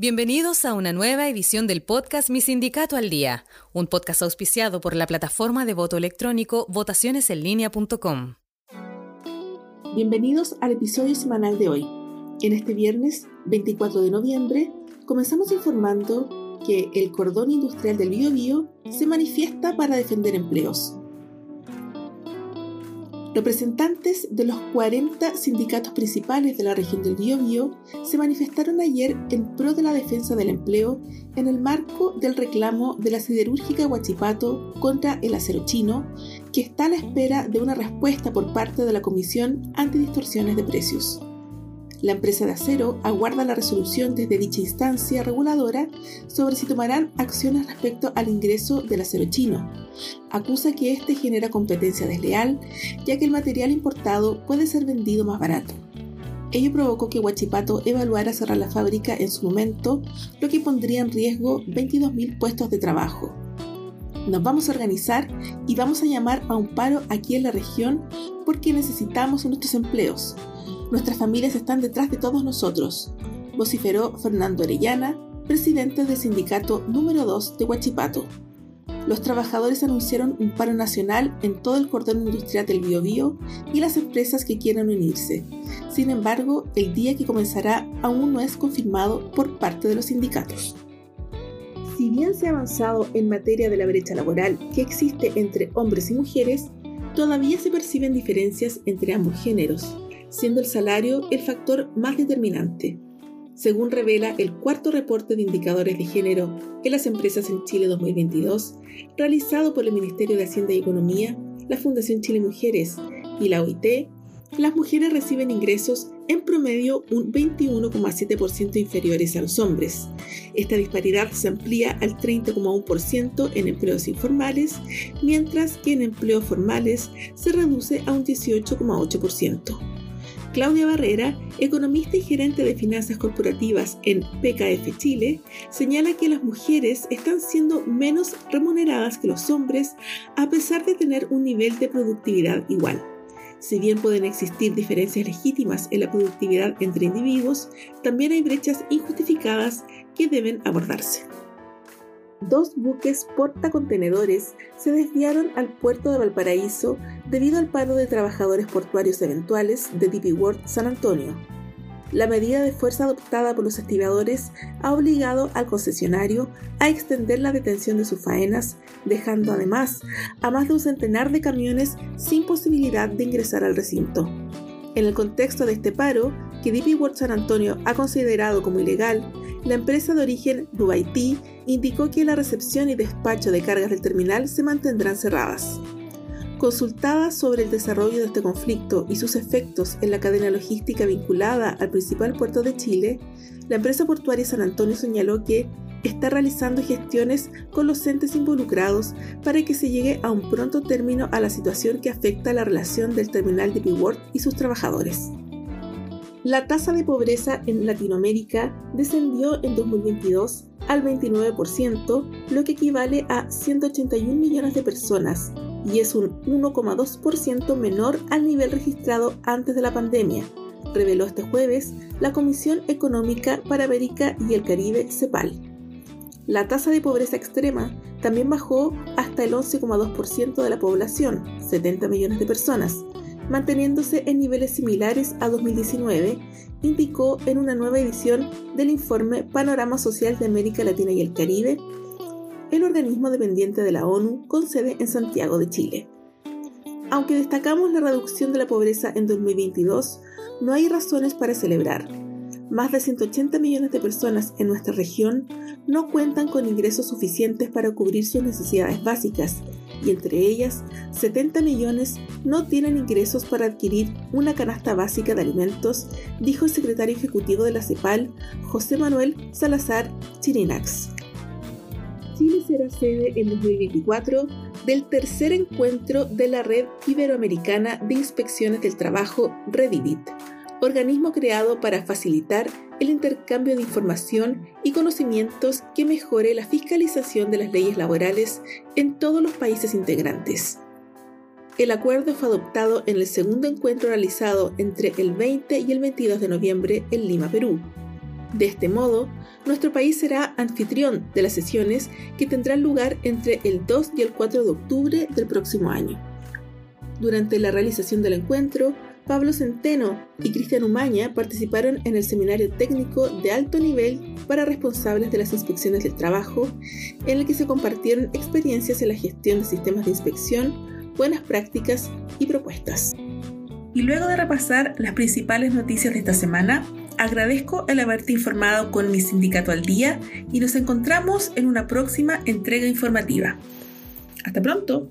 Bienvenidos a una nueva edición del podcast Mi Sindicato al Día, un podcast auspiciado por la plataforma de voto electrónico votacionesenlinea.com. Bienvenidos al episodio semanal de hoy. En este viernes 24 de noviembre comenzamos informando que el cordón industrial del Biobío se manifiesta para defender empleos. Representantes de los 40 sindicatos principales de la región del Biobío se manifestaron ayer en pro de la defensa del empleo en el marco del reclamo de la siderúrgica Huachipato contra el acero chino, que está a la espera de una respuesta por parte de la Comisión Antidistorsiones de Precios. La empresa de acero aguarda la resolución desde dicha instancia reguladora sobre si tomarán acciones respecto al ingreso del acero chino. Acusa que este genera competencia desleal, ya que el material importado puede ser vendido más barato. Ello provocó que Huachipato evaluara cerrar la fábrica en su momento, lo que pondría en riesgo 22.000 puestos de trabajo. Nos vamos a organizar y vamos a llamar a un paro aquí en la región porque necesitamos nuestros empleos, Nuestras familias están detrás de todos nosotros, vociferó Fernando Arellana, presidente del sindicato número 2 de Huachipato. Los trabajadores anunciaron un paro nacional en todo el cordón industrial del Biobío y las empresas que quieran unirse. Sin embargo, el día que comenzará aún no es confirmado por parte de los sindicatos. Si bien se ha avanzado en materia de la brecha laboral que existe entre hombres y mujeres, todavía se perciben diferencias entre ambos géneros siendo el salario el factor más determinante. Según revela el cuarto reporte de indicadores de género en las empresas en Chile 2022, realizado por el Ministerio de Hacienda y Economía, la Fundación Chile Mujeres y la OIT, las mujeres reciben ingresos en promedio un 21,7% inferiores a los hombres. Esta disparidad se amplía al 30,1% en empleos informales, mientras que en empleos formales se reduce a un 18,8%. Claudia Barrera, economista y gerente de finanzas corporativas en PKF Chile, señala que las mujeres están siendo menos remuneradas que los hombres a pesar de tener un nivel de productividad igual. Si bien pueden existir diferencias legítimas en la productividad entre individuos, también hay brechas injustificadas que deben abordarse dos buques portacontenedores se desviaron al puerto de Valparaíso debido al paro de trabajadores portuarios eventuales de DP World San Antonio. La medida de fuerza adoptada por los estibadores ha obligado al concesionario a extender la detención de sus faenas, dejando además a más de un centenar de camiones sin posibilidad de ingresar al recinto. En el contexto de este paro, que DP World San Antonio ha considerado como ilegal, la empresa de origen Dubaití indicó que la recepción y despacho de cargas del terminal se mantendrán cerradas. Consultada sobre el desarrollo de este conflicto y sus efectos en la cadena logística vinculada al principal puerto de Chile, la empresa portuaria San Antonio señaló que está realizando gestiones con los entes involucrados para que se llegue a un pronto término a la situación que afecta la relación del terminal de World y sus trabajadores. La tasa de pobreza en Latinoamérica descendió en 2022 al 29%, lo que equivale a 181 millones de personas y es un 1,2% menor al nivel registrado antes de la pandemia, reveló este jueves la Comisión Económica para América y el Caribe, CEPAL. La tasa de pobreza extrema también bajó hasta el 11,2% de la población, 70 millones de personas, manteniéndose en niveles similares a 2019, indicó en una nueva edición del informe Panorama Social de América Latina y el Caribe, el organismo dependiente de la ONU con sede en Santiago de Chile. Aunque destacamos la reducción de la pobreza en 2022, no hay razones para celebrar. Más de 180 millones de personas en nuestra región no cuentan con ingresos suficientes para cubrir sus necesidades básicas y entre ellas 70 millones no tienen ingresos para adquirir una canasta básica de alimentos, dijo el secretario ejecutivo de la CEPAL, José Manuel Salazar Chirinax. Chile será sede en 2024 del tercer encuentro de la Red Iberoamericana de Inspecciones del Trabajo, Redivit, organismo creado para facilitar el intercambio de información y conocimientos que mejore la fiscalización de las leyes laborales en todos los países integrantes. El acuerdo fue adoptado en el segundo encuentro realizado entre el 20 y el 22 de noviembre en Lima, Perú. De este modo, nuestro país será anfitrión de las sesiones que tendrán lugar entre el 2 y el 4 de octubre del próximo año. Durante la realización del encuentro, Pablo Centeno y Cristian Umaña participaron en el seminario técnico de alto nivel para responsables de las inspecciones del trabajo, en el que se compartieron experiencias en la gestión de sistemas de inspección, buenas prácticas y propuestas. Y luego de repasar las principales noticias de esta semana, agradezco el haberte informado con mi sindicato al día y nos encontramos en una próxima entrega informativa. Hasta pronto.